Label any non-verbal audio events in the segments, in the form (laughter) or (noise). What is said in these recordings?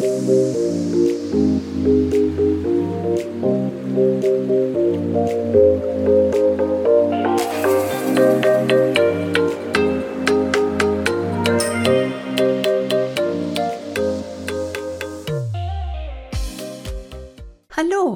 Hallo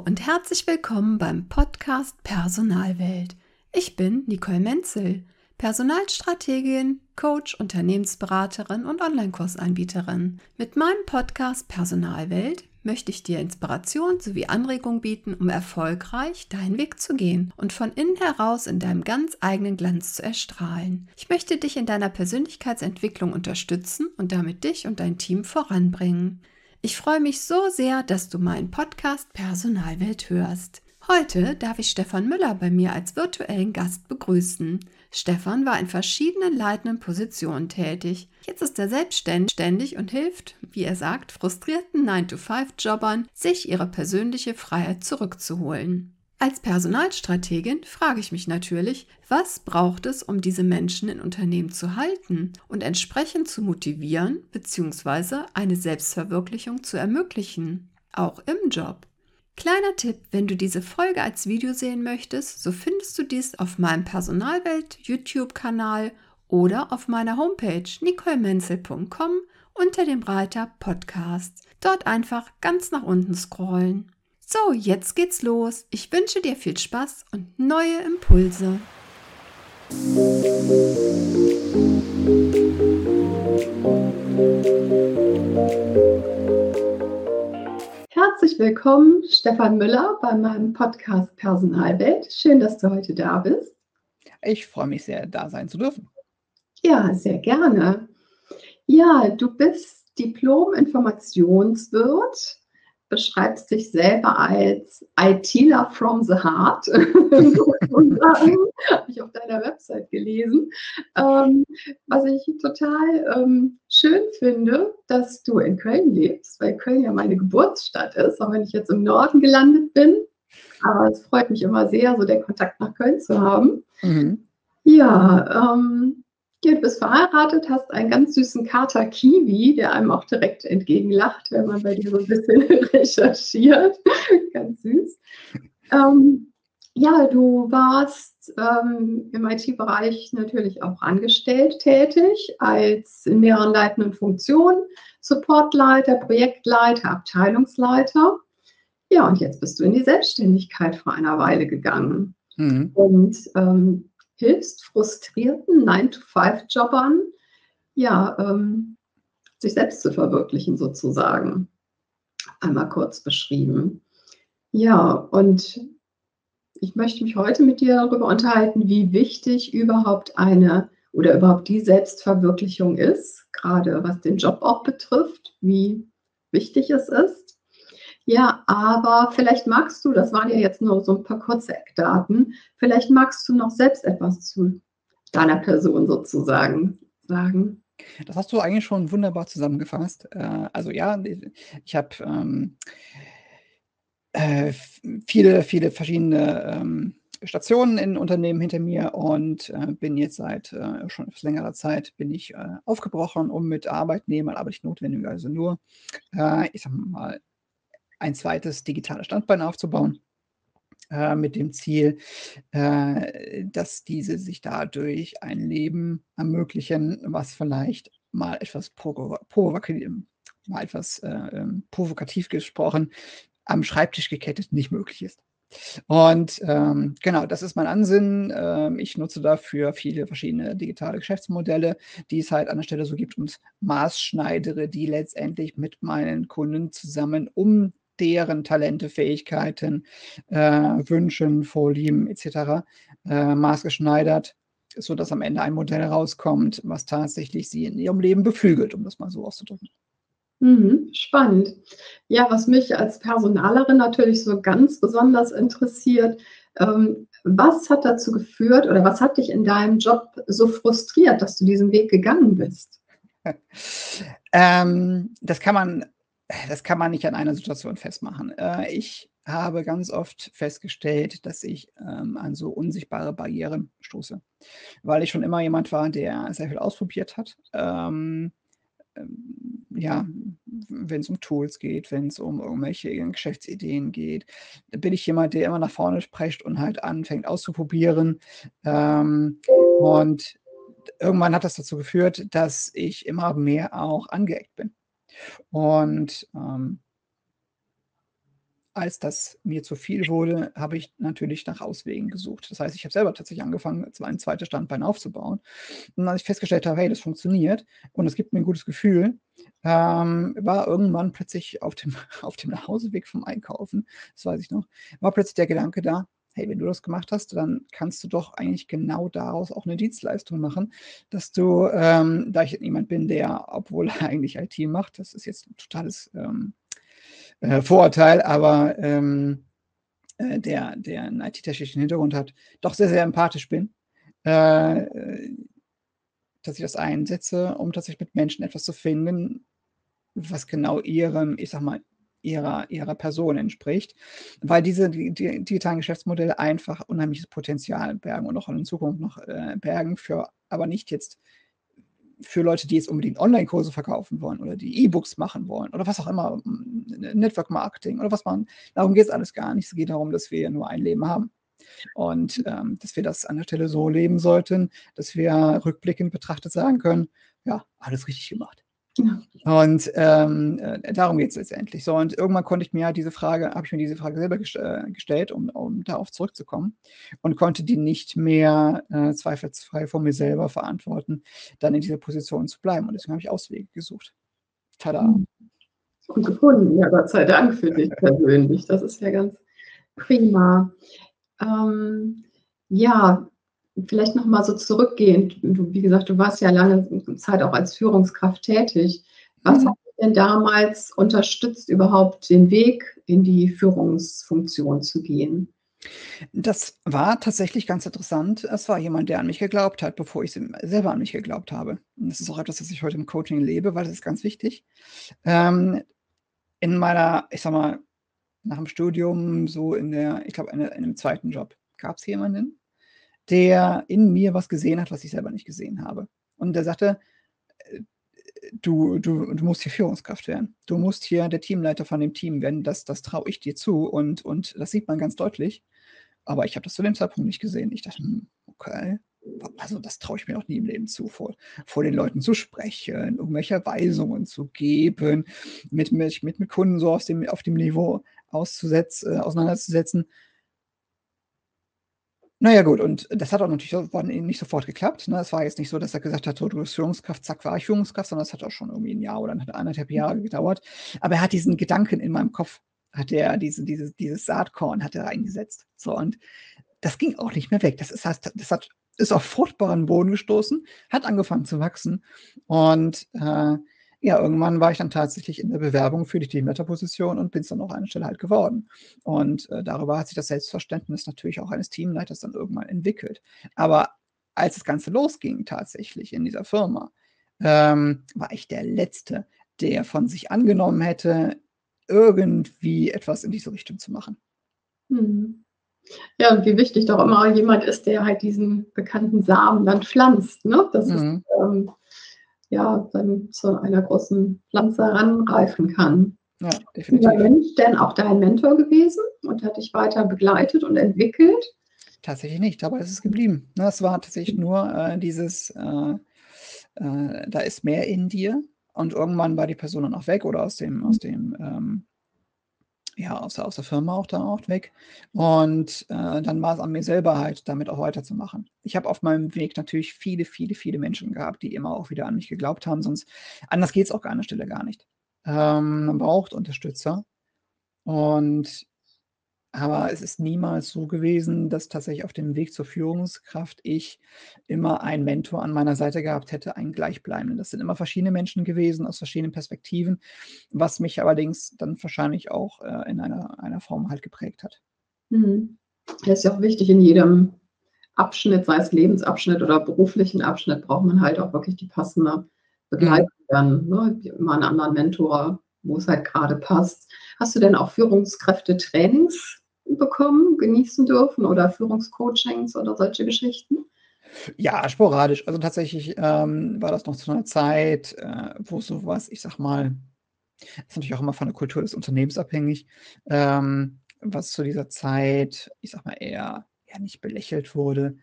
und herzlich willkommen beim Podcast Personalwelt. Ich bin Nicole Menzel, Personalstrategin, Coach, Unternehmensberaterin und Online-Kursanbieterin. Mit meinem Podcast Personalwelt möchte ich dir Inspiration sowie Anregung bieten, um erfolgreich deinen Weg zu gehen und von innen heraus in deinem ganz eigenen Glanz zu erstrahlen. Ich möchte dich in deiner Persönlichkeitsentwicklung unterstützen und damit dich und dein Team voranbringen. Ich freue mich so sehr, dass du meinen Podcast Personalwelt hörst. Heute darf ich Stefan Müller bei mir als virtuellen Gast begrüßen. Stefan war in verschiedenen leitenden Positionen tätig. Jetzt ist er selbstständig und hilft, wie er sagt, frustrierten 9-to-5-Jobbern, sich ihre persönliche Freiheit zurückzuholen. Als Personalstrategin frage ich mich natürlich, was braucht es, um diese Menschen in Unternehmen zu halten und entsprechend zu motivieren bzw. eine Selbstverwirklichung zu ermöglichen, auch im Job. Kleiner Tipp, wenn du diese Folge als Video sehen möchtest, so findest du dies auf meinem Personalwelt YouTube-Kanal oder auf meiner Homepage nicolemenzel.com unter dem Reiter Podcast. Dort einfach ganz nach unten scrollen. So, jetzt geht's los. Ich wünsche dir viel Spaß und neue Impulse. Herzlich willkommen, Stefan Müller, bei meinem Podcast Personalwelt. Schön, dass du heute da bist. Ich freue mich sehr, da sein zu dürfen. Ja, sehr gerne. Ja, du bist Diplom-Informationswirt beschreibst dich selber als ITler from the heart. (laughs) Habe ich auf deiner Website gelesen. Ähm, was ich total ähm, schön finde, dass du in Köln lebst, weil Köln ja meine Geburtsstadt ist, auch wenn ich jetzt im Norden gelandet bin. Aber es freut mich immer sehr, so den Kontakt nach Köln zu haben. Mhm. Ja, ähm, ja, du bist verheiratet, hast einen ganz süßen Kater Kiwi, der einem auch direkt entgegenlacht, wenn man bei dir so ein bisschen (laughs) recherchiert. ganz süß. Ähm, ja, du warst ähm, im IT-Bereich natürlich auch angestellt tätig, als in mehreren leitenden Funktionen, Supportleiter, Projektleiter, Abteilungsleiter. Ja, und jetzt bist du in die Selbstständigkeit vor einer Weile gegangen. Mhm. Und ähm, hilfst frustrierten 9-to-5-Jobbern, ja, ähm, sich selbst zu verwirklichen sozusagen. Einmal kurz beschrieben. Ja, und ich möchte mich heute mit dir darüber unterhalten, wie wichtig überhaupt eine oder überhaupt die Selbstverwirklichung ist, gerade was den Job auch betrifft, wie wichtig es ist. Ja, aber vielleicht magst du, das waren ja jetzt nur so ein paar kurze Eckdaten, vielleicht magst du noch selbst etwas zu deiner Person sozusagen sagen. Das hast du eigentlich schon wunderbar zusammengefasst. Äh, also ja, ich habe ähm, äh, viele, viele verschiedene ähm, Stationen in Unternehmen hinter mir und äh, bin jetzt seit äh, schon längerer Zeit bin ich äh, aufgebrochen, um mit Arbeitnehmern, aber nicht notwendig, also nur, ich sag mal, ein zweites digitales Standbein aufzubauen, äh, mit dem Ziel, äh, dass diese sich dadurch ein Leben ermöglichen, was vielleicht mal etwas provokativ, mal etwas äh, ähm, provokativ gesprochen, am Schreibtisch gekettet nicht möglich ist. Und ähm, genau, das ist mein Ansinnen. Ähm, ich nutze dafür viele verschiedene digitale Geschäftsmodelle, die es halt an der Stelle so gibt und maßschneidere die letztendlich mit meinen Kunden zusammen, um deren Talente, Fähigkeiten, äh, Wünschen, Vorlieben etc. Äh, maßgeschneidert, sodass am Ende ein Modell rauskommt, was tatsächlich sie in ihrem Leben beflügelt, um das mal so auszudrücken. Mhm, spannend. Ja, was mich als Personalerin natürlich so ganz besonders interessiert, ähm, was hat dazu geführt oder was hat dich in deinem Job so frustriert, dass du diesen Weg gegangen bist? (laughs) ähm, das kann man das kann man nicht an einer Situation festmachen. Äh, ich habe ganz oft festgestellt, dass ich ähm, an so unsichtbare Barrieren stoße, weil ich schon immer jemand war, der sehr viel ausprobiert hat. Ähm, ähm, ja, wenn es um Tools geht, wenn es um irgendwelche Geschäftsideen geht, bin ich jemand, der immer nach vorne spricht und halt anfängt auszuprobieren. Und irgendwann hat das dazu geführt, dass ich immer mehr auch angeeckt bin. Und ähm, als das mir zu viel wurde, habe ich natürlich nach Auswegen gesucht. Das heißt, ich habe selber tatsächlich angefangen, ein zweites Standbein aufzubauen. Und als ich festgestellt habe, hey, das funktioniert und es gibt mir ein gutes Gefühl, ähm, war irgendwann plötzlich auf dem, (laughs) auf dem Nachhauseweg vom Einkaufen, das weiß ich noch, war plötzlich der Gedanke da, hey, wenn du das gemacht hast, dann kannst du doch eigentlich genau daraus auch eine Dienstleistung machen, dass du, ähm, da ich jemand bin, der, obwohl er (laughs) eigentlich IT macht, das ist jetzt ein totales ähm, äh, Vorurteil, aber ähm, äh, der, der einen IT-technischen Hintergrund hat, doch sehr, sehr empathisch bin, äh, dass ich das einsetze, um tatsächlich mit Menschen etwas zu finden, was genau ihrem, ich sag mal, ihrer, ihrer Person entspricht, weil diese die, die digitalen Geschäftsmodelle einfach unheimliches Potenzial bergen und auch in Zukunft noch äh, bergen für, aber nicht jetzt für Leute, die jetzt unbedingt Online-Kurse verkaufen wollen oder die E-Books machen wollen oder was auch immer, Network Marketing oder was man, darum geht es alles gar nicht. Es geht darum, dass wir nur ein Leben haben. Und ähm, dass wir das an der Stelle so leben sollten, dass wir rückblickend betrachtet sagen können, ja, alles richtig gemacht. Und ähm, äh, darum geht es letztendlich. So, und irgendwann konnte ich mir diese Frage, habe ich mir diese Frage selber gest äh, gestellt, um, um darauf zurückzukommen und konnte die nicht mehr äh, zweifelsfrei von mir selber verantworten, dann in dieser Position zu bleiben. Und deswegen habe ich Auswege gesucht. Tada. Hm. Und gefunden, ja, Gott sei Dank für dich (laughs) persönlich. Das ist ja ganz prima. Ähm, ja, vielleicht nochmal so zurückgehend, du, wie gesagt, du warst ja lange Zeit auch als Führungskraft tätig. Was mhm. hat dich denn damals unterstützt, überhaupt den Weg in die Führungsfunktion zu gehen? Das war tatsächlich ganz interessant. Es war jemand, der an mich geglaubt hat, bevor ich selber an mich geglaubt habe. Und das ist auch etwas, das ich heute im Coaching lebe, weil das ist ganz wichtig. Ähm, in meiner, ich sag mal, nach dem Studium, so in der, ich glaube, in, in einem zweiten Job, gab es jemanden, der in mir was gesehen hat, was ich selber nicht gesehen habe. Und der sagte, äh, du, du, du musst hier Führungskraft werden. Du musst hier der Teamleiter von dem Team werden. Das, das traue ich dir zu und, und das sieht man ganz deutlich. Aber ich habe das zu dem Zeitpunkt nicht gesehen. Ich dachte, hm, okay, also das traue ich mir auch nie im Leben zu, vor, vor den Leuten zu sprechen, irgendwelche Weisungen zu geben, mit, mit, mit, Kunden so aus dem, auf dem Niveau auszusetzen, äh, auseinanderzusetzen. Naja gut, und das hat auch natürlich nicht sofort geklappt, ne? Es war jetzt nicht so, dass er gesagt hat: „So, du bist Führungskraft, zack, war ich Führungskraft“, sondern es hat auch schon irgendwie ein Jahr oder anderthalb Jahre gedauert. Aber er hat diesen Gedanken in meinem Kopf hat er diese diese dieses Saatkorn hat er reingesetzt. So, und das ging auch nicht mehr weg. Das ist heißt, das hat ist auf fruchtbaren Boden gestoßen, hat angefangen zu wachsen und, äh ja, irgendwann war ich dann tatsächlich in der Bewerbung für die Teamleiterposition und bin es dann auch an einer Stelle halt geworden. Und äh, darüber hat sich das Selbstverständnis natürlich auch eines Teamleiters dann irgendwann entwickelt. Aber als das Ganze losging tatsächlich in dieser Firma, ähm, war ich der Letzte, der von sich angenommen hätte, irgendwie etwas in diese Richtung zu machen. Mhm. Ja, und wie wichtig doch immer jemand ist, der halt diesen bekannten Samen dann pflanzt. Ne? Das mhm. ist ähm, ja, dann zu einer großen Pflanze heranreifen kann. Ja, definitiv. Ist der Mensch denn auch dein Mentor gewesen und hat dich weiter begleitet und entwickelt? Tatsächlich nicht, aber es ist geblieben. Ne, es war tatsächlich nur äh, dieses, äh, äh, da ist mehr in dir und irgendwann war die Person dann auch weg oder aus dem, aus dem ähm, ja, aus der, aus der Firma auch da auch weg. Und äh, dann war es an mir selber halt, damit auch weiterzumachen. Ich habe auf meinem Weg natürlich viele, viele, viele Menschen gehabt, die immer auch wieder an mich geglaubt haben, sonst anders geht es auch an der Stelle gar nicht. Ähm, man braucht Unterstützer. Und aber es ist niemals so gewesen, dass tatsächlich auf dem Weg zur Führungskraft ich immer einen Mentor an meiner Seite gehabt hätte, einen gleichbleibenden. Das sind immer verschiedene Menschen gewesen aus verschiedenen Perspektiven, was mich allerdings dann wahrscheinlich auch äh, in einer, einer Form halt geprägt hat. Mhm. Das ist ja auch wichtig in jedem Abschnitt, sei es Lebensabschnitt oder beruflichen Abschnitt, braucht man halt auch wirklich die passende Begleitung. Mhm. Ne? Immer einen anderen Mentor, wo es halt gerade passt. Hast du denn auch Führungskräfte-Trainings bekommen, genießen dürfen oder Führungscoachings oder solche Geschichten? Ja, sporadisch. Also tatsächlich ähm, war das noch zu einer Zeit, äh, wo sowas, ich sag mal, ist natürlich auch immer von der Kultur des Unternehmens abhängig, ähm, was zu dieser Zeit, ich sag mal, eher, eher nicht belächelt wurde.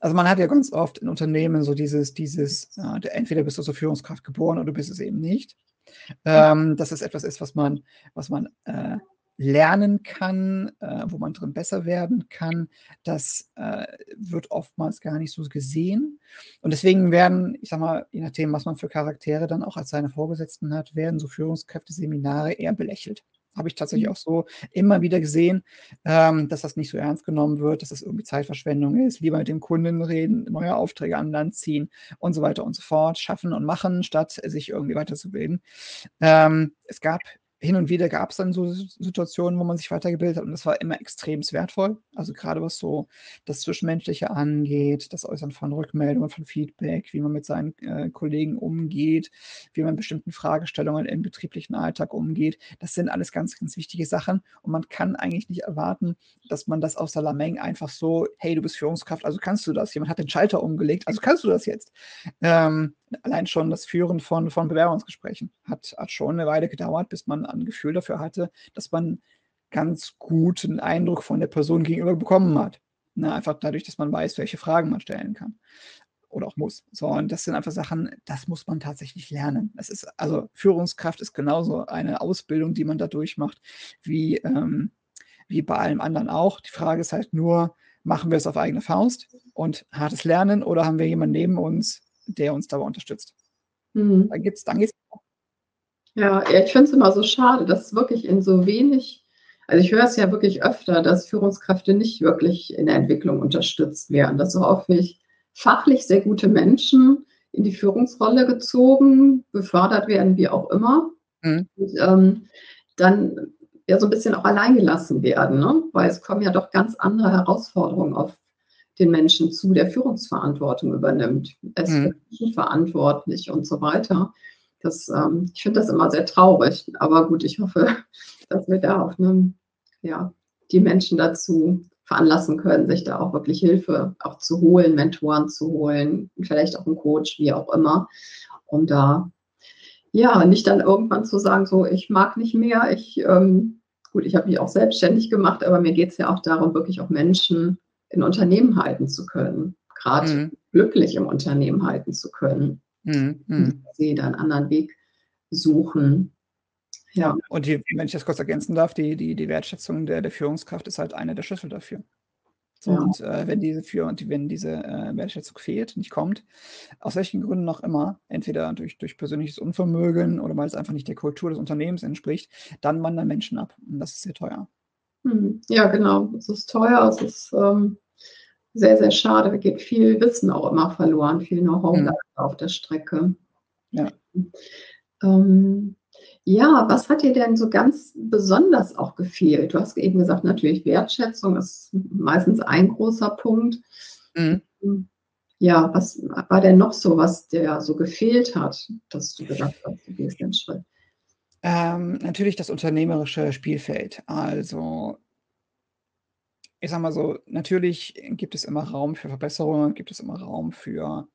Also man hat ja ganz oft in Unternehmen so dieses, dieses, äh, entweder bist du zur Führungskraft geboren oder du bist es eben nicht. Ähm, dass es etwas ist, was man, was man äh, lernen kann, äh, wo man drin besser werden kann, das äh, wird oftmals gar nicht so gesehen. Und deswegen werden, ich sag mal, je nachdem, was man für Charaktere dann auch als seine Vorgesetzten hat, werden so Führungskräfte-Seminare eher belächelt habe ich tatsächlich mhm. auch so immer wieder gesehen, ähm, dass das nicht so ernst genommen wird, dass das irgendwie Zeitverschwendung ist. Lieber mit dem Kunden reden, neue Aufträge an Land ziehen und so weiter und so fort, schaffen und machen, statt sich irgendwie weiterzubilden. Ähm, es gab hin und wieder gab es dann so Situationen, wo man sich weitergebildet hat und das war immer extrem wertvoll. Also gerade was so das Zwischenmenschliche angeht, das Äußern von Rückmeldungen, von Feedback, wie man mit seinen äh, Kollegen umgeht, wie man bestimmten Fragestellungen im betrieblichen Alltag umgeht. Das sind alles ganz, ganz wichtige Sachen und man kann eigentlich nicht erwarten, dass man das aus der Lameng einfach so, hey, du bist Führungskraft, also kannst du das. Jemand hat den Schalter umgelegt, also kannst du das jetzt. Ähm, allein schon das Führen von, von Bewerbungsgesprächen hat, hat schon eine Weile gedauert, bis man ein Gefühl dafür hatte, dass man ganz guten Eindruck von der Person gegenüber bekommen hat. Na, einfach dadurch, dass man weiß, welche Fragen man stellen kann oder auch muss. So, und das sind einfach Sachen, das muss man tatsächlich lernen. Das ist, also Führungskraft ist genauso eine Ausbildung, die man da durchmacht, wie, ähm, wie bei allem anderen auch. Die Frage ist halt nur, machen wir es auf eigene Faust und hartes Lernen oder haben wir jemanden neben uns, der uns dabei unterstützt. Mhm. Dann gibt's, dann geht's. Ja, ich finde es immer so schade, dass wirklich in so wenig, also ich höre es ja wirklich öfter, dass Führungskräfte nicht wirklich in der Entwicklung unterstützt werden, dass so häufig fachlich sehr gute Menschen in die Führungsrolle gezogen, befördert werden, wie auch immer. Mhm. Und, ähm, dann ja so ein bisschen auch alleingelassen werden, ne? weil es kommen ja doch ganz andere Herausforderungen auf den Menschen zu, der Führungsverantwortung übernimmt. Es mhm. ist verantwortlich und so weiter. Das, ähm, ich finde das immer sehr traurig. Aber gut, ich hoffe, (laughs) dass wir da auch ne, ja, die Menschen dazu veranlassen können, sich da auch wirklich Hilfe auch zu holen, Mentoren zu holen, vielleicht auch einen Coach, wie auch immer, um da ja nicht dann irgendwann zu sagen, so ich mag nicht mehr, ich ähm, gut, ich habe mich auch selbstständig gemacht, aber mir geht es ja auch darum, wirklich auch Menschen in Unternehmen halten zu können, gerade mhm. glücklich im Unternehmen halten zu können. Mhm. mhm. Sie da einen anderen Weg suchen. Ja. Und die, wenn ich das kurz ergänzen darf, die, die, die Wertschätzung der, der Führungskraft ist halt eine der Schlüssel dafür. So, ja. Und äh, wenn diese für und wenn diese äh, Wertschätzung fehlt, nicht kommt, aus welchen Gründen auch immer, entweder durch, durch persönliches Unvermögen oder weil es einfach nicht der Kultur des Unternehmens entspricht, dann wandern Menschen ab. Und das ist sehr teuer. Hm. Ja, genau. Es ist teuer, es ist ähm, sehr, sehr schade. Da geht viel Wissen auch immer verloren, viel Know-how mhm. auf der Strecke. Ja. Ähm, ja, was hat dir denn so ganz besonders auch gefehlt? Du hast eben gesagt, natürlich Wertschätzung ist meistens ein großer Punkt. Mhm. Ja, was war denn noch so, was dir so gefehlt hat, dass du gesagt hast, du gehst den Schritt? Ähm, natürlich das unternehmerische Spielfeld. Also, ich sage mal so, natürlich gibt es immer Raum für Verbesserungen, gibt es immer Raum für,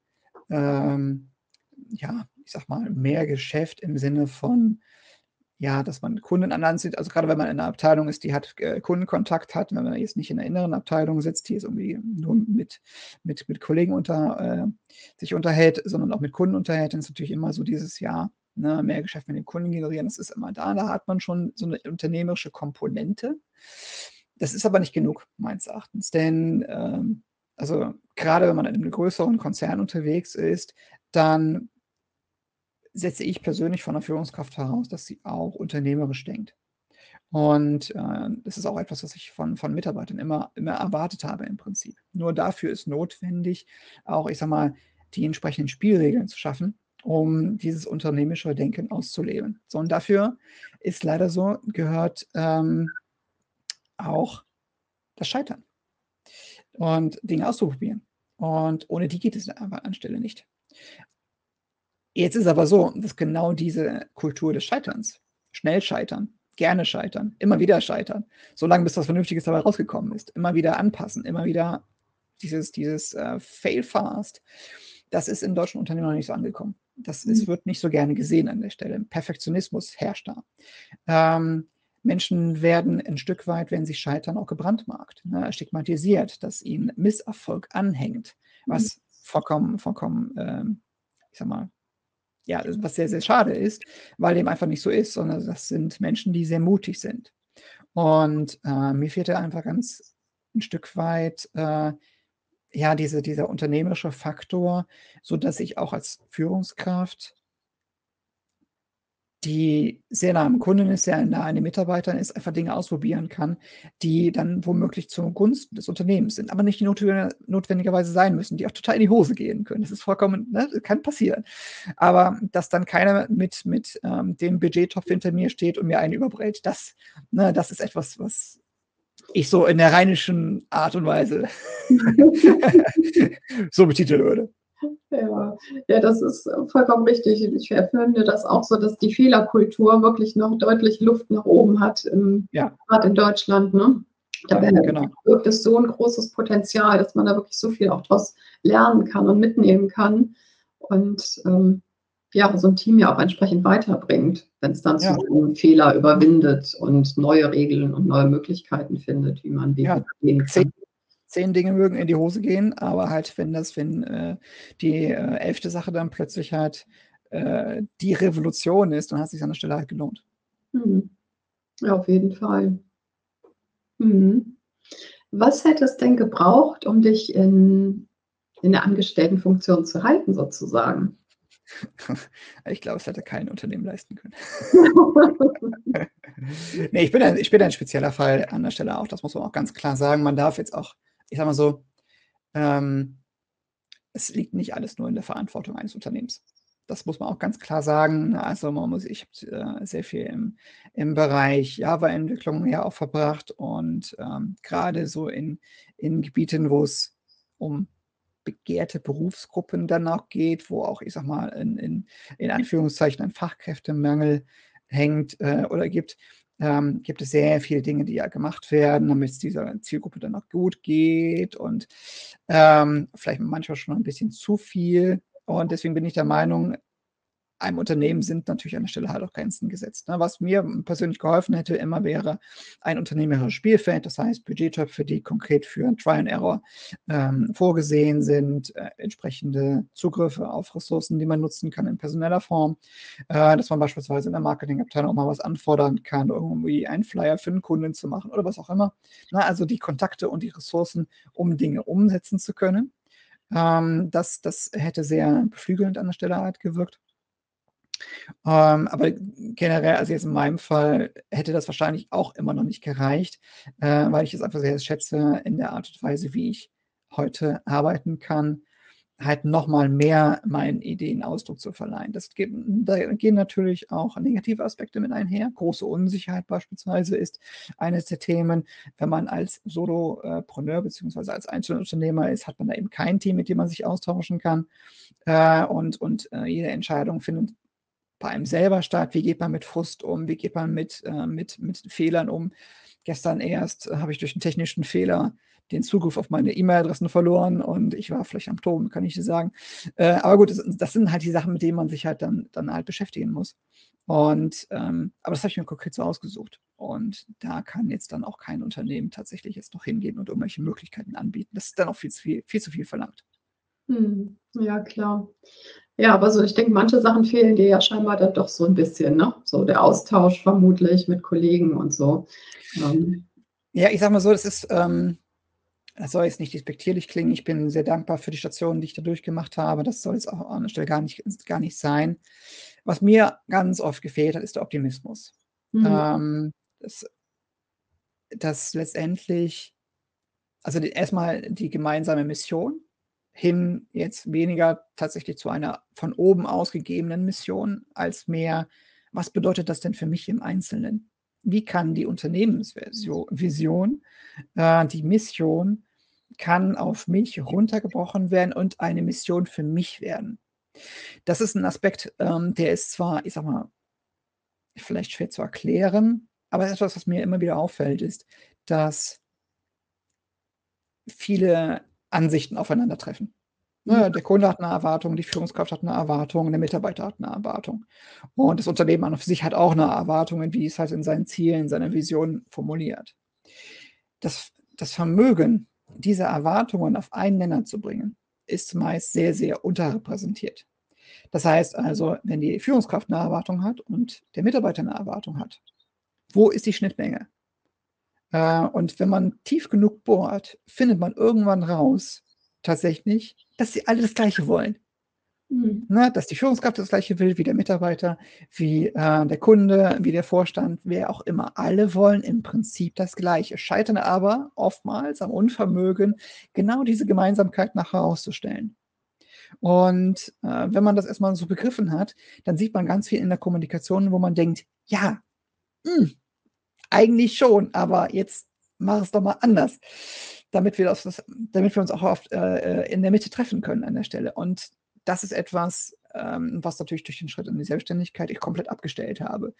ähm, ja, ich sage mal, mehr Geschäft im Sinne von, ja, dass man Kunden an Land sieht. Also gerade wenn man in einer Abteilung ist, die hat äh, Kundenkontakt hat, wenn man jetzt nicht in einer inneren Abteilung sitzt, die ist irgendwie nur mit, mit, mit Kollegen unter, äh, sich unterhält, sondern auch mit Kunden unterhält, dann ist natürlich immer so dieses Jahr, ne, mehr Geschäft mit den Kunden generieren, das ist immer da. Da hat man schon so eine unternehmerische Komponente. Das ist aber nicht genug, meines Erachtens. Denn, ähm, also gerade wenn man in einem größeren Konzern unterwegs ist, dann setze ich persönlich von der Führungskraft heraus, dass sie auch unternehmerisch denkt. Und äh, das ist auch etwas, was ich von, von Mitarbeitern immer, immer erwartet habe im Prinzip. Nur dafür ist notwendig, auch, ich sag mal, die entsprechenden Spielregeln zu schaffen, um dieses unternehmerische Denken auszuleben. So, und dafür ist leider so, gehört ähm, auch das Scheitern und Dinge auszuprobieren. Und ohne die geht es aber anstelle nicht. Jetzt ist aber so, dass genau diese Kultur des Scheiterns, schnell scheitern, gerne scheitern, immer wieder scheitern, solange bis was Vernünftiges dabei rausgekommen ist, immer wieder anpassen, immer wieder dieses, dieses äh, Fail fast, das ist in deutschen Unternehmen noch nicht so angekommen. Das ist, wird nicht so gerne gesehen an der Stelle. Perfektionismus herrscht da. Ähm, Menschen werden ein Stück weit, wenn sie scheitern, auch gebrandmarkt, ne, stigmatisiert, dass ihnen Misserfolg anhängt, was mhm. vollkommen, vollkommen, ähm, ich sag mal, ja, was sehr, sehr schade ist, weil dem einfach nicht so ist, sondern das sind Menschen, die sehr mutig sind. Und äh, mir fehlt da einfach ganz ein Stück weit äh, ja, diese, dieser unternehmerische Faktor, sodass ich auch als Führungskraft die sehr nah am Kunden ist, sehr nah an den Mitarbeitern ist, einfach Dinge ausprobieren kann, die dann womöglich zum Gunsten des Unternehmens sind, aber nicht notwendigerweise sein müssen, die auch total in die Hose gehen können. Das ist vollkommen, ne, kann passieren. Aber dass dann keiner mit, mit ähm, dem Budgettopf hinter mir steht und mir einen überbrät, das, ne, das ist etwas, was ich so in der rheinischen Art und Weise (laughs) so betiteln würde. Ja, ja, das ist vollkommen richtig. Ich finde das auch so, dass die Fehlerkultur wirklich noch deutlich Luft nach oben hat, im, ja. gerade in Deutschland. Ne? Da ja, genau. wirkt es so ein großes Potenzial, dass man da wirklich so viel auch daraus lernen kann und mitnehmen kann. Und ähm, ja, so ein Team ja auch entsprechend weiterbringt, wenn es dann ja. einen Fehler überwindet und neue Regeln und neue Möglichkeiten findet, wie man die ja. gehen kann. Zehn, Dinge mögen in die Hose gehen, aber halt, wenn das, wenn äh, die äh, elfte Sache dann plötzlich halt äh, die Revolution ist, dann hat es sich an der Stelle halt gelohnt. Mhm. Ja, auf jeden Fall. Mhm. Was hätte es denn gebraucht, um dich in, in der Angestelltenfunktion zu halten, sozusagen? (laughs) Ich glaube, es hätte kein Unternehmen leisten können. (laughs) nee, ich bin, ein, ich bin ein spezieller Fall an der Stelle auch. Das muss man auch ganz klar sagen. Man darf jetzt auch, ich sag mal so, ähm, es liegt nicht alles nur in der Verantwortung eines Unternehmens. Das muss man auch ganz klar sagen. Also man muss, ich habe äh, sehr viel im, im Bereich Java-Entwicklung ja auch verbracht und ähm, gerade so in, in Gebieten, wo es um begehrte Berufsgruppen dann auch geht, wo auch, ich sag mal, in, in, in Anführungszeichen ein Fachkräftemangel hängt äh, oder gibt, ähm, gibt es sehr viele Dinge, die ja gemacht werden, damit es dieser Zielgruppe dann auch gut geht und ähm, vielleicht manchmal schon ein bisschen zu viel. Und deswegen bin ich der Meinung, einem Unternehmen sind natürlich an der Stelle halt auch Grenzen gesetzt. Ne? Was mir persönlich geholfen hätte, immer wäre ein unternehmerisches Spielfeld, das heißt Budgettöpfe, die konkret für Try and Error ähm, vorgesehen sind, äh, entsprechende Zugriffe auf Ressourcen, die man nutzen kann in personeller Form, äh, dass man beispielsweise in der Marketingabteilung auch mal was anfordern kann, irgendwie einen Flyer für einen Kunden zu machen oder was auch immer. Na, also die Kontakte und die Ressourcen, um Dinge umsetzen zu können. Ähm, das, das hätte sehr beflügelnd an der Stelle halt gewirkt. Ähm, aber generell, also jetzt in meinem Fall, hätte das wahrscheinlich auch immer noch nicht gereicht, äh, weil ich es einfach sehr schätze in der Art und Weise, wie ich heute arbeiten kann, halt nochmal mehr meinen Ideen Ausdruck zu verleihen. Das geht, da gehen natürlich auch negative Aspekte mit einher. Große Unsicherheit beispielsweise ist eines der Themen. Wenn man als Solopreneur bzw. als Einzelunternehmer ist, hat man da eben kein Team, mit dem man sich austauschen kann. Äh, und und äh, jede Entscheidung findet bei einem selber statt. Wie geht man mit Frust um? Wie geht man mit, äh, mit, mit Fehlern um? Gestern erst äh, habe ich durch einen technischen Fehler den Zugriff auf meine E-Mail-Adressen verloren und ich war vielleicht am Toben, kann ich dir sagen. Äh, aber gut, das, das, sind halt die Sachen, mit denen man sich halt dann, dann halt beschäftigen muss. Und ähm, aber das habe ich mir konkret so ausgesucht. Und da kann jetzt dann auch kein Unternehmen tatsächlich jetzt noch hingehen und irgendwelche Möglichkeiten anbieten. Das ist dann auch viel zu viel, viel, zu viel verlangt. Hm, ja, klar. Ja, aber so, ich denke, manche Sachen fehlen dir ja scheinbar dann doch so ein bisschen, ne? So der Austausch vermutlich mit Kollegen und so. Ähm. Ja, ich sag mal so, das ist, ähm, das soll jetzt nicht despektierlich klingen. Ich bin sehr dankbar für die Stationen, die ich da durchgemacht habe. Das soll jetzt auch an der Stelle gar nicht, gar nicht sein. Was mir ganz oft gefehlt hat, ist der Optimismus. Mhm. Ähm, das, das letztendlich, also die, erstmal die gemeinsame Mission, hin jetzt weniger tatsächlich zu einer von oben ausgegebenen Mission, als mehr, was bedeutet das denn für mich im Einzelnen? Wie kann die Unternehmensvision, äh, die Mission, kann auf mich runtergebrochen werden und eine Mission für mich werden? Das ist ein Aspekt, ähm, der ist zwar, ich sag mal, vielleicht schwer zu erklären, aber etwas, was mir immer wieder auffällt, ist, dass viele Ansichten aufeinandertreffen. Ne, der Kunde hat eine Erwartung, die Führungskraft hat eine Erwartung, der Mitarbeiter hat eine Erwartung. Und das Unternehmen an und für sich hat auch eine Erwartung, wie es halt in seinen Zielen, seiner Vision formuliert. Das, das Vermögen, diese Erwartungen auf einen Nenner zu bringen, ist meist sehr, sehr unterrepräsentiert. Das heißt also, wenn die Führungskraft eine Erwartung hat und der Mitarbeiter eine Erwartung hat, wo ist die Schnittmenge? Äh, und wenn man tief genug bohrt, findet man irgendwann raus, tatsächlich, dass sie alle das Gleiche wollen. Mhm. Ne, dass die Führungskraft das Gleiche will, wie der Mitarbeiter, wie äh, der Kunde, wie der Vorstand, wer auch immer. Alle wollen im Prinzip das Gleiche, scheitern aber oftmals am Unvermögen, genau diese Gemeinsamkeit nachher herauszustellen. Und äh, wenn man das erstmal so begriffen hat, dann sieht man ganz viel in der Kommunikation, wo man denkt, ja, mh, hm, eigentlich schon, aber jetzt mach es doch mal anders damit wir, das, damit wir uns auch oft äh, in der Mitte treffen können an der Stelle. Und das ist etwas, ähm, was natürlich durch den Schritt in die Selbstständigkeit ich komplett abgestellt habe.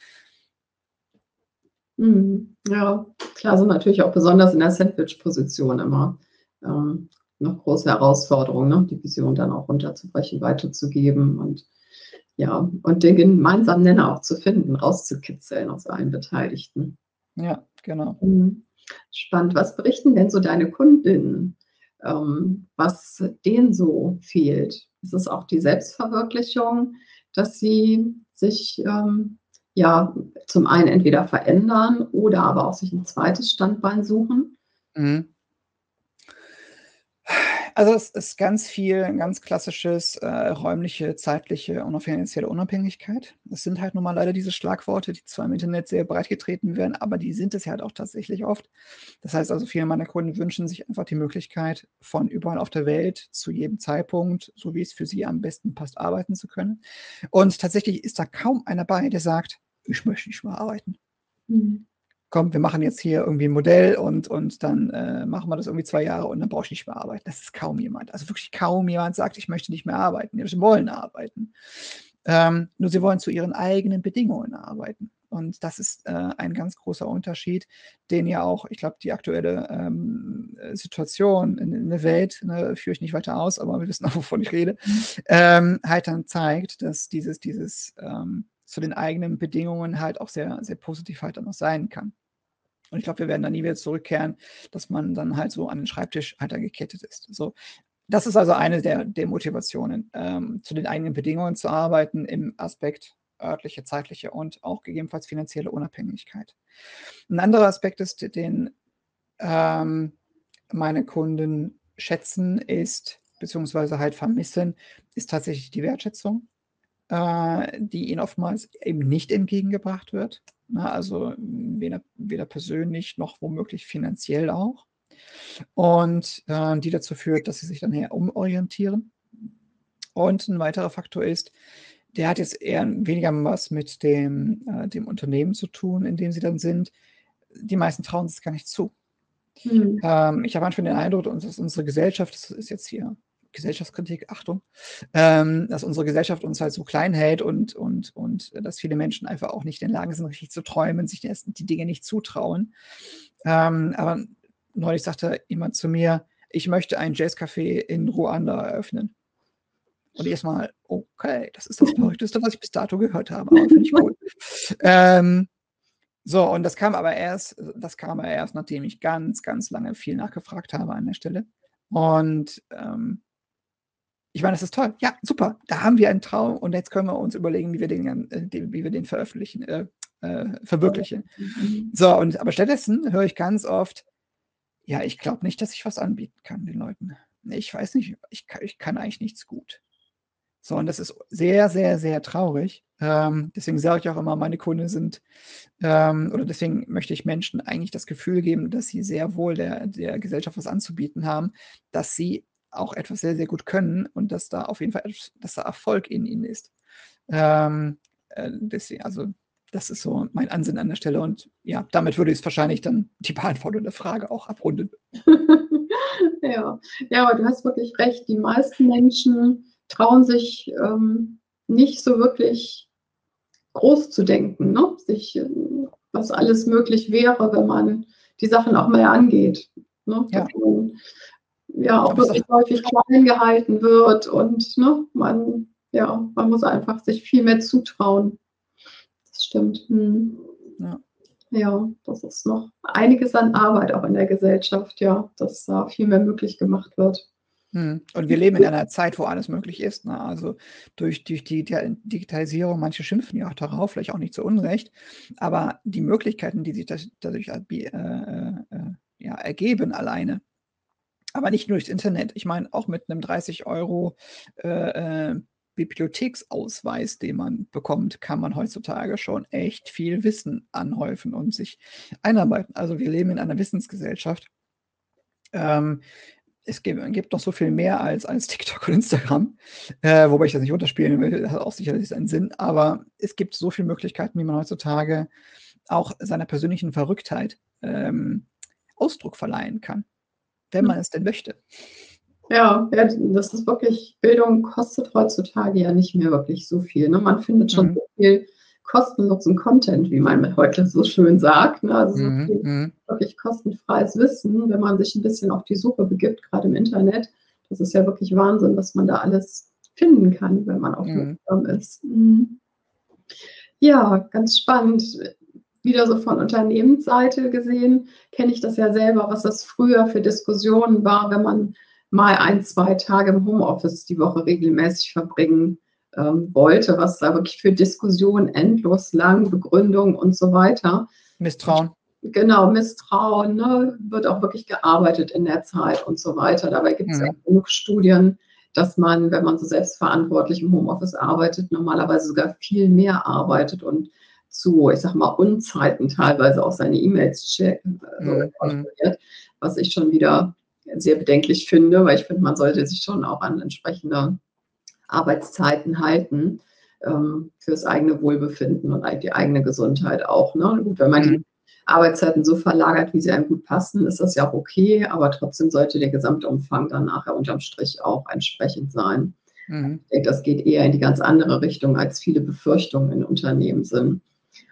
Mhm. Ja, klar sind natürlich auch besonders in der Sandwich-Position immer ähm, noch große Herausforderungen, ne? die Vision dann auch runterzubrechen, weiterzugeben und ja, und den gemeinsamen Nenner auch zu finden, rauszukitzeln aus allen Beteiligten. Ja, genau. Mhm. Spannend. Was berichten denn so deine Kundinnen, ähm, was denen so fehlt? Ist es auch die Selbstverwirklichung, dass sie sich ähm, ja zum einen entweder verändern oder aber auch sich ein zweites Standbein suchen? Mhm. Also es ist ganz viel, ganz klassisches äh, räumliche, zeitliche und auch finanzielle Unabhängigkeit. Das sind halt nun mal leider diese Schlagworte, die zwar im Internet sehr breit getreten werden, aber die sind es ja halt auch tatsächlich oft. Das heißt also, viele meiner Kunden wünschen sich einfach die Möglichkeit, von überall auf der Welt zu jedem Zeitpunkt, so wie es für sie am besten passt, arbeiten zu können. Und tatsächlich ist da kaum einer bei, der sagt, ich möchte nicht mehr arbeiten. Mhm komm, wir machen jetzt hier irgendwie ein Modell und, und dann äh, machen wir das irgendwie zwei Jahre und dann brauche ich nicht mehr arbeiten. Das ist kaum jemand. Also wirklich kaum jemand sagt, ich möchte nicht mehr arbeiten. Die wollen arbeiten. Ähm, nur sie wollen zu ihren eigenen Bedingungen arbeiten. Und das ist äh, ein ganz großer Unterschied, den ja auch, ich glaube, die aktuelle ähm, Situation in, in, der Welt, ne, führe ich nicht weiter aus, aber wir wissen auch, wovon ich rede, mhm. ähm, halt dann zeigt, dass dieses, dieses ähm, zu den eigenen Bedingungen halt auch sehr, sehr positiv halt dann auch sein kann. Und ich glaube, wir werden da nie wieder zurückkehren, dass man dann halt so an den Schreibtisch halt gekettet ist. So. Das ist also eine der, der Motivationen, ähm, zu den eigenen Bedingungen zu arbeiten im Aspekt örtliche, zeitliche und auch gegebenenfalls finanzielle Unabhängigkeit. Ein anderer Aspekt ist, den ähm, meine Kunden schätzen, ist, beziehungsweise halt vermissen, ist tatsächlich die Wertschätzung, äh, die ihnen oftmals eben nicht entgegengebracht wird. Na, ne, also weder, weder persönlich noch womöglich finanziell auch. Und äh, die dazu führt, dass sie sich dann eher umorientieren. Und ein weiterer Faktor ist, der hat jetzt eher weniger was mit dem, äh, dem Unternehmen zu tun, in dem sie dann sind. Die meisten trauen es gar nicht zu. Mhm. Ähm, ich habe manchmal den Eindruck, dass unsere Gesellschaft, das ist jetzt hier Gesellschaftskritik, Achtung, ähm, dass unsere Gesellschaft uns halt so klein hält und, und, und dass viele Menschen einfach auch nicht in der Lage sind, richtig zu träumen, sich die, die Dinge nicht zutrauen. Ähm, aber neulich sagte jemand zu mir, ich möchte ein Jazzcafé in Ruanda eröffnen. Und erstmal, okay, das ist das Verrückteste, was ich bis dato gehört habe, aber finde ich cool. ähm, so, und das kam aber erst, das kam aber erst, nachdem ich ganz, ganz lange viel nachgefragt habe an der Stelle. Und ähm, ich meine, das ist toll. Ja, super. Da haben wir einen Traum und jetzt können wir uns überlegen, wie wir den, äh, wie wir den veröffentlichen, äh, äh, verwirklichen. Mhm. So, und aber stattdessen höre ich ganz oft, ja, ich glaube nicht, dass ich was anbieten kann den Leuten. Ich weiß nicht, ich kann, ich kann eigentlich nichts gut. So, und das ist sehr, sehr, sehr traurig. Ähm, deswegen sage ich auch immer, meine Kunden sind, ähm, oder deswegen möchte ich Menschen eigentlich das Gefühl geben, dass sie sehr wohl der, der Gesellschaft was anzubieten haben, dass sie auch etwas sehr, sehr gut können und dass da auf jeden Fall dass da Erfolg in ihnen ist. Ähm, äh, deswegen, also das ist so mein Ansinn an der Stelle und ja, damit würde ich es wahrscheinlich dann die Beantwortung der Frage auch abrunden. (laughs) ja. ja, aber du hast wirklich recht. Die meisten Menschen trauen sich ähm, nicht so wirklich groß zu denken, ne? sich, ähm, was alles möglich wäre, wenn man die Sachen auch mal angeht. Ne? Ja ja auch wirklich häufig klein gehalten wird und ne, man, ja, man muss einfach sich viel mehr zutrauen. Das stimmt. Hm. Ja. ja, das ist noch einiges an Arbeit auch in der Gesellschaft, ja, dass da viel mehr möglich gemacht wird. Hm. Und wir leben in einer Zeit, wo alles möglich ist. Ne? Also durch, durch die Digitalisierung, manche schimpfen ja auch darauf, vielleicht auch nicht zu Unrecht, aber die Möglichkeiten, die sich dadurch äh, äh, äh, ja, ergeben alleine, aber nicht nur durchs Internet. Ich meine, auch mit einem 30 Euro äh, äh, Bibliotheksausweis, den man bekommt, kann man heutzutage schon echt viel Wissen anhäufen und sich einarbeiten. Also wir leben in einer Wissensgesellschaft. Ähm, es gibt, gibt, noch so viel mehr als, als TikTok und Instagram, äh, wobei ich das nicht unterspielen will, das hat auch sicherlich seinen Sinn, aber es gibt so viele Möglichkeiten, wie man heutzutage auch seiner persönlichen Verrücktheit ähm, Ausdruck verleihen kann, wenn man es denn möchte. Ja, das ist wirklich, Bildung kostet heutzutage ja nicht mehr wirklich so viel. Ne? Man findet schon mhm. so viel kostenlosen Content, wie man heute so schön sagt. Ne? Also mhm. so mhm. wirklich kostenfreies Wissen, wenn man sich ein bisschen auf die Suche begibt, gerade im Internet. Das ist ja wirklich Wahnsinn, was man da alles finden kann, wenn man aufmerksam mhm. ist. Mhm. Ja, ganz spannend. Wieder so von Unternehmensseite gesehen, kenne ich das ja selber, was das früher für Diskussionen war, wenn man mal ein, zwei Tage im Homeoffice die Woche regelmäßig verbringen ähm, wollte, was da wirklich für Diskussionen endlos lang, Begründung und so weiter. Misstrauen. Genau, Misstrauen, ne, wird auch wirklich gearbeitet in der Zeit und so weiter. Dabei gibt es mhm. ja genug Studien, dass man, wenn man so selbstverantwortlich im Homeoffice arbeitet, normalerweise sogar viel mehr arbeitet und zu, ich sag mal, Unzeiten teilweise auch seine E-Mails checkt, mhm. was ich schon wieder sehr bedenklich finde, weil ich finde, man sollte sich schon auch an entsprechende Arbeitszeiten halten ähm, fürs eigene Wohlbefinden und die eigene Gesundheit auch. Ne? Gut, wenn man mhm. die Arbeitszeiten so verlagert, wie sie einem gut passen, ist das ja auch okay, aber trotzdem sollte der Gesamtumfang dann nachher unterm Strich auch entsprechend sein. Mhm. Ich denke, das geht eher in die ganz andere Richtung, als viele Befürchtungen in Unternehmen sind.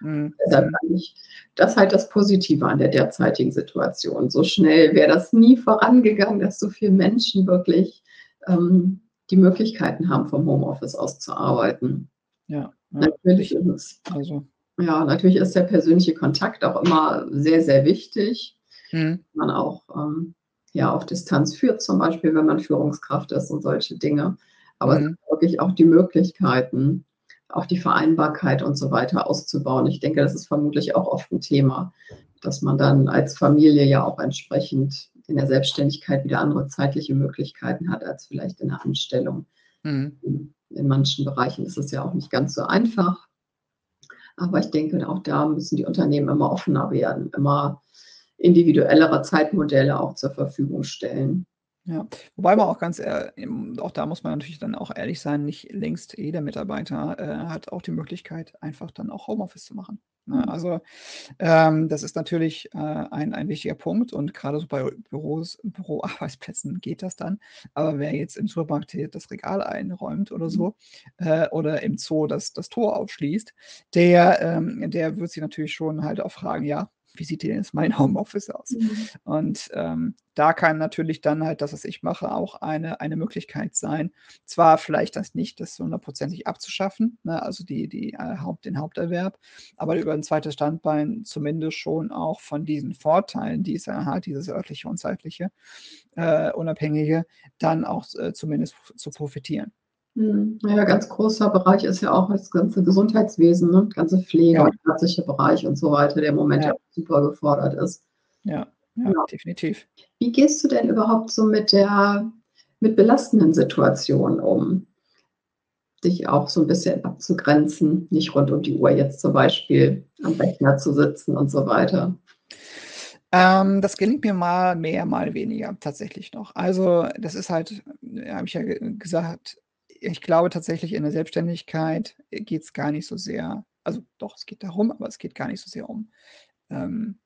Mhm. Deshalb fand ich das halt das Positive an der derzeitigen Situation. So schnell wäre das nie vorangegangen, dass so viele Menschen wirklich ähm, die Möglichkeiten haben, vom Homeoffice aus zu arbeiten. Ja, ja natürlich ist es. Also. Ja, natürlich ist der persönliche Kontakt auch immer sehr, sehr wichtig. Mhm. Man auch ähm, ja, auf Distanz führt, zum Beispiel, wenn man Führungskraft ist und solche Dinge. Aber mhm. wirklich auch die Möglichkeiten, auch die Vereinbarkeit und so weiter auszubauen. Ich denke, das ist vermutlich auch oft ein Thema, dass man dann als Familie ja auch entsprechend in der Selbstständigkeit wieder andere zeitliche Möglichkeiten hat als vielleicht in der Anstellung. Mhm. In manchen Bereichen ist es ja auch nicht ganz so einfach. Aber ich denke, auch da müssen die Unternehmen immer offener werden, immer individuellere Zeitmodelle auch zur Verfügung stellen. Ja, wobei man auch ganz, äh, auch da muss man natürlich dann auch ehrlich sein, nicht längst jeder Mitarbeiter äh, hat auch die Möglichkeit, einfach dann auch Homeoffice zu machen. Ne? Mhm. Also ähm, das ist natürlich äh, ein, ein wichtiger Punkt und gerade so bei Büros, Büroarbeitsplätzen (laughs) geht das dann. Aber wer jetzt im Supermarkt das Regal einräumt oder mhm. so äh, oder im Zoo das, das Tor aufschließt, der, ähm, der wird sich natürlich schon halt auch fragen, ja, wie sieht denn jetzt mein Homeoffice aus? Mhm. Und ähm, da kann natürlich dann halt das, was ich mache, auch eine, eine Möglichkeit sein. Zwar vielleicht das nicht, das hundertprozentig abzuschaffen, ne, also die, die, äh, Haupt, den Haupterwerb, aber über ein zweites Standbein zumindest schon auch von diesen Vorteilen, die es ja hat, dieses örtliche und zeitliche, äh, unabhängige, dann auch äh, zumindest zu profitieren. Hm, ja, ganz großer Bereich ist ja auch das ganze Gesundheitswesen, ne? ganze Pflege ja. ärztliche Bereich und so weiter, der im Moment ja. super gefordert ist. Ja, ja, ja, definitiv. Wie gehst du denn überhaupt so mit der mit belastenden Situationen um? Dich auch so ein bisschen abzugrenzen, nicht rund um die Uhr jetzt zum Beispiel am Rechner zu sitzen und so weiter. Ähm, das gelingt mir mal mehr, mal weniger tatsächlich noch. Also das ist halt, habe ich ja gesagt, ich glaube tatsächlich, in der Selbstständigkeit geht es gar nicht so sehr, also doch, es geht darum, aber es geht gar nicht so sehr um, ähm,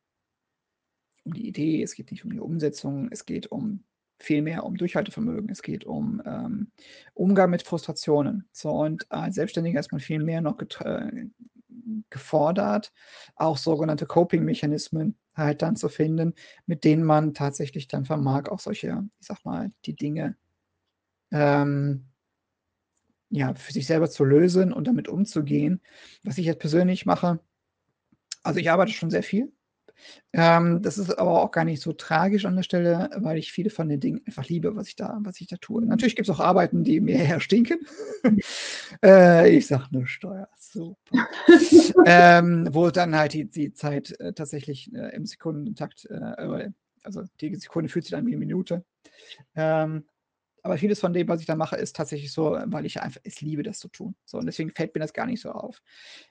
um die Idee, es geht nicht um die Umsetzung, es geht um viel mehr um Durchhaltevermögen, es geht um ähm, Umgang mit Frustrationen. So, und als Selbstständiger ist man viel mehr noch gefordert, auch sogenannte Coping-Mechanismen halt dann zu finden, mit denen man tatsächlich dann vermag, auch solche, ich sag mal, die Dinge ähm, ja, für sich selber zu lösen und damit umzugehen. Was ich jetzt persönlich mache, also ich arbeite schon sehr viel. Ähm, das ist aber auch gar nicht so tragisch an der Stelle, weil ich viele von den Dingen einfach liebe, was ich da, was ich da tue. Natürlich gibt es auch Arbeiten, die mir (laughs) eher stinken. (laughs) äh, ich sage nur Steuer, super. (laughs) ähm, wo dann halt die, die Zeit äh, tatsächlich äh, im Sekundentakt, äh, also die Sekunde fühlt sich dann wie eine Minute. Ähm, aber vieles von dem, was ich da mache, ist tatsächlich so, weil ich einfach es liebe, das zu tun. So, und deswegen fällt mir das gar nicht so auf.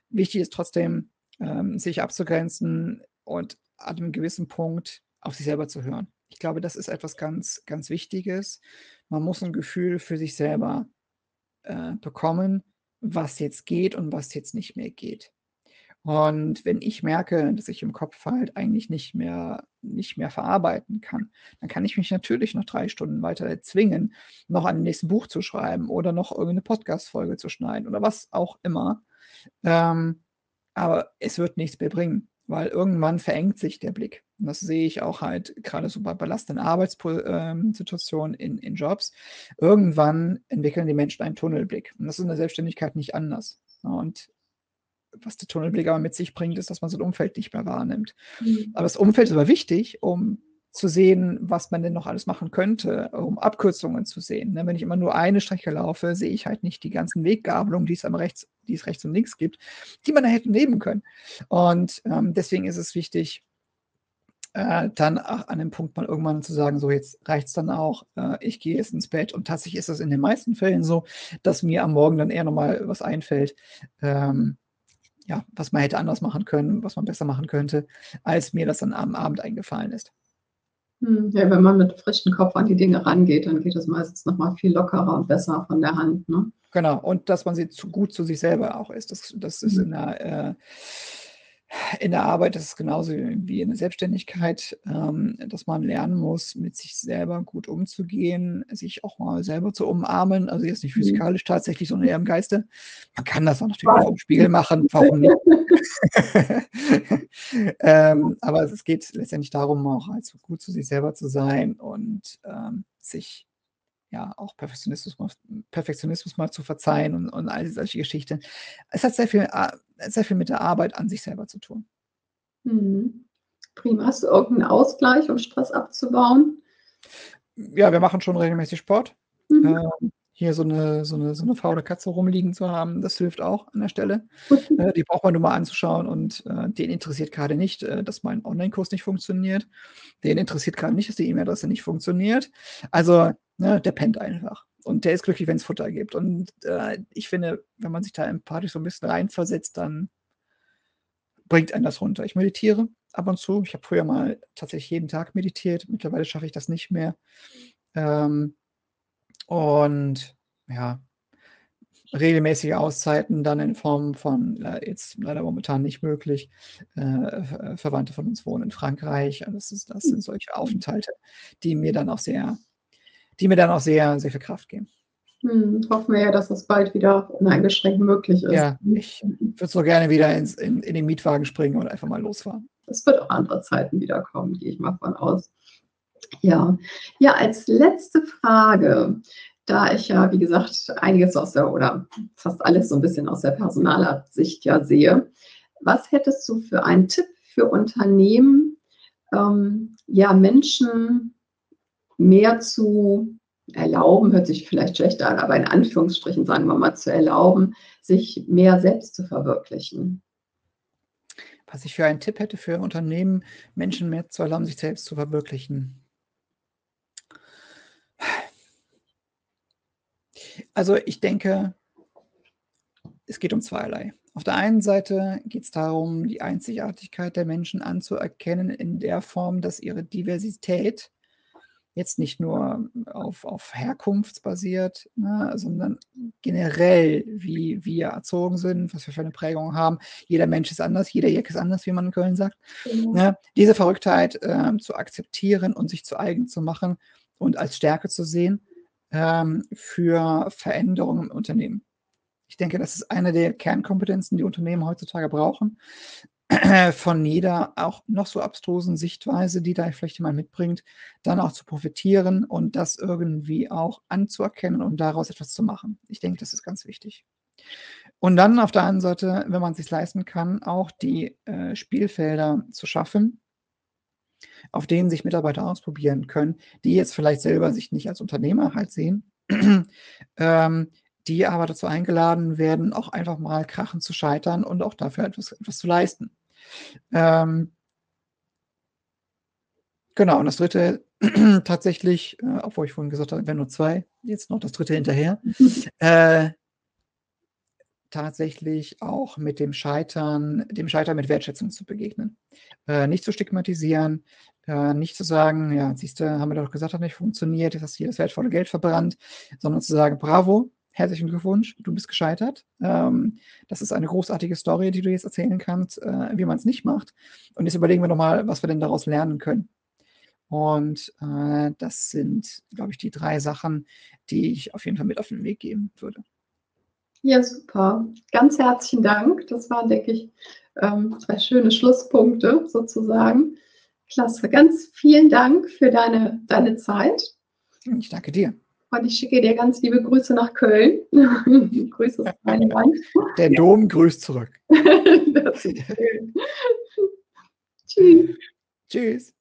Wichtig ist trotzdem, ähm, sich abzugrenzen und an einem gewissen Punkt auf sich selber zu hören. Ich glaube, das ist etwas ganz, ganz Wichtiges. Man muss ein Gefühl für sich selber äh, bekommen, was jetzt geht und was jetzt nicht mehr geht. Und wenn ich merke, dass ich im Kopf halt eigentlich nicht mehr, nicht mehr verarbeiten kann, dann kann ich mich natürlich noch drei Stunden weiter zwingen, noch an dem nächsten Buch zu schreiben oder noch irgendeine Podcast-Folge zu schneiden oder was auch immer. Ähm, aber es wird nichts mehr bringen, weil irgendwann verengt sich der Blick. Und das sehe ich auch halt gerade so bei belastenden Arbeitssituationen in, in Jobs. Irgendwann entwickeln die Menschen einen Tunnelblick. Und das ist in der Selbstständigkeit nicht anders. Und was der Tunnelblick aber mit sich bringt, ist, dass man sein Umfeld nicht mehr wahrnimmt. Mhm. Aber das Umfeld ist aber wichtig, um zu sehen, was man denn noch alles machen könnte, um Abkürzungen zu sehen. Ne? Wenn ich immer nur eine Strecke laufe, sehe ich halt nicht die ganzen Weggabelungen, die es am rechts, die es rechts und links gibt, die man da hätte nehmen können. Und ähm, deswegen ist es wichtig, äh, dann an dem Punkt mal irgendwann zu sagen, so jetzt reicht es dann auch, äh, ich gehe jetzt ins Bett. Und tatsächlich ist es in den meisten Fällen so, dass mir am Morgen dann eher nochmal was einfällt, ähm, ja, was man hätte anders machen können, was man besser machen könnte, als mir das dann am Abend eingefallen ist. Hm, ja, wenn man mit frischem Kopf an die Dinge rangeht, dann geht es meistens nochmal viel lockerer und besser von der Hand. Ne? Genau, und dass man sie zu gut zu sich selber auch ist. Das, das ist hm. in der äh, in der Arbeit ist es genauso wie in der Selbstständigkeit, ähm, dass man lernen muss, mit sich selber gut umzugehen, sich auch mal selber zu umarmen. Also jetzt nicht mhm. physikalisch tatsächlich, sondern eher im Geiste. Man kann das auch natürlich auch im Spiegel machen, (laughs) warum nicht? (laughs) ähm, aber es geht letztendlich darum, auch halt gut zu sich selber zu sein und ähm, sich ja auch Perfektionismus mal, Perfektionismus mal zu verzeihen und, und all solche Geschichten. Es hat sehr viel, äh, sehr viel mit der Arbeit an sich selber zu tun. Mhm. Prima. Hast du irgendeinen Ausgleich, um Stress abzubauen? Ja, wir machen schon regelmäßig Sport. Mhm. Ähm, hier so eine, so, eine, so eine faule Katze rumliegen zu haben, das hilft auch an der Stelle. (laughs) Äh, die braucht man nur mal anzuschauen und äh, den interessiert gerade nicht, äh, dass mein Online-Kurs nicht funktioniert. Den interessiert gerade nicht, dass die E-Mail-Adresse nicht funktioniert. Also Ne, der pennt einfach. Und der ist glücklich, wenn es Futter gibt. Und äh, ich finde, wenn man sich da empathisch so ein bisschen reinversetzt, dann bringt einen das runter. Ich meditiere ab und zu. Ich habe früher mal tatsächlich jeden Tag meditiert. Mittlerweile schaffe ich das nicht mehr. Ähm, und ja, regelmäßige Auszeiten dann in Form von, äh, jetzt leider momentan nicht möglich, äh, Verwandte von uns wohnen in Frankreich. Das, ist, das sind solche Aufenthalte, die mir dann auch sehr die mir dann auch sehr, sehr viel Kraft geben. Hm, hoffen wir ja, dass das bald wieder uneingeschränkt möglich ist. Ja, ich würde so gerne wieder ins, in, in den Mietwagen springen und einfach mal losfahren. Es wird auch andere Zeiten wiederkommen, gehe ich mal von aus. Ja, ja, als letzte Frage, da ich ja, wie gesagt, einiges aus der oder fast alles so ein bisschen aus der Personalersicht ja sehe, was hättest du für einen Tipp für Unternehmen, ähm, ja, Menschen mehr zu erlauben, hört sich vielleicht schlechter an, aber in Anführungsstrichen sagen wir mal, zu erlauben, sich mehr selbst zu verwirklichen. Was ich für einen Tipp hätte für Unternehmen, Menschen mehr zu erlauben, sich selbst zu verwirklichen. Also ich denke, es geht um zweierlei. Auf der einen Seite geht es darum, die Einzigartigkeit der Menschen anzuerkennen in der Form, dass ihre Diversität jetzt nicht nur auf, auf Herkunftsbasiert, ne, sondern generell, wie wir erzogen sind, was wir für eine Prägung haben. Jeder Mensch ist anders, jeder Jack ist anders, wie man in Köln sagt. Mhm. Ne, diese Verrücktheit ähm, zu akzeptieren und sich zu eigen zu machen und als Stärke zu sehen ähm, für Veränderungen im Unternehmen. Ich denke, das ist eine der Kernkompetenzen, die Unternehmen heutzutage brauchen. (clears throat) Von jeder auch noch so abstrusen Sichtweise, die da vielleicht jemand mitbringt, dann auch zu profitieren und das irgendwie auch anzuerkennen und daraus etwas zu machen. Ich denke, das ist ganz wichtig. Und dann auf der anderen Seite, wenn man es sich leisten kann, auch die äh, Spielfelder zu schaffen, auf denen sich Mitarbeiter ausprobieren können, die jetzt vielleicht selber sich nicht als Unternehmer halt sehen, (clears throat) ähm, die aber dazu eingeladen werden, auch einfach mal krachen zu scheitern und auch dafür etwas, etwas zu leisten. Ähm, genau, und das dritte (clears throat) tatsächlich, äh, obwohl ich vorhin gesagt habe, wenn nur zwei, jetzt noch das dritte hinterher, (laughs) äh, tatsächlich auch mit dem Scheitern, dem Scheitern mit Wertschätzung zu begegnen. Äh, nicht zu stigmatisieren, äh, nicht zu sagen, ja, siehst du, haben wir doch gesagt, hat nicht funktioniert, jetzt hast du hier das wertvolle Geld verbrannt, sondern zu sagen, bravo, herzlichen Glückwunsch, du bist gescheitert. Ähm, das ist eine großartige Story, die du jetzt erzählen kannst, äh, wie man es nicht macht. Und jetzt überlegen wir nochmal, was wir denn daraus lernen können. Und äh, das sind, glaube ich, die drei Sachen, die ich auf jeden Fall mit auf den Weg geben würde. Ja, super. Ganz herzlichen Dank. Das waren, denke ich, ähm, zwei schöne Schlusspunkte sozusagen. Klasse. Ganz vielen Dank für deine, deine Zeit. Ich danke dir. Und ich schicke dir ganz liebe Grüße nach Köln. (laughs) Grüße aus Rheinland. Der Dom grüßt zurück. (laughs) das ist schön. Tschüss. Tschüss.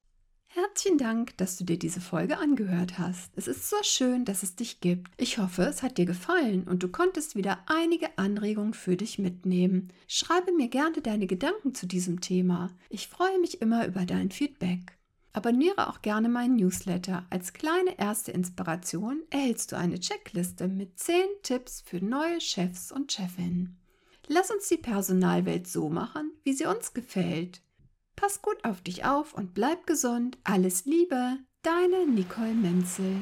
Herzlichen Dank, dass du dir diese Folge angehört hast. Es ist so schön, dass es dich gibt. Ich hoffe, es hat dir gefallen und du konntest wieder einige Anregungen für dich mitnehmen. Schreibe mir gerne deine Gedanken zu diesem Thema. Ich freue mich immer über dein Feedback. Abonniere auch gerne meinen Newsletter. Als kleine erste Inspiration erhältst du eine Checkliste mit 10 Tipps für neue Chefs und Chefinnen. Lass uns die Personalwelt so machen, wie sie uns gefällt. Pass gut auf dich auf und bleib gesund. Alles Liebe, deine Nicole Menzel.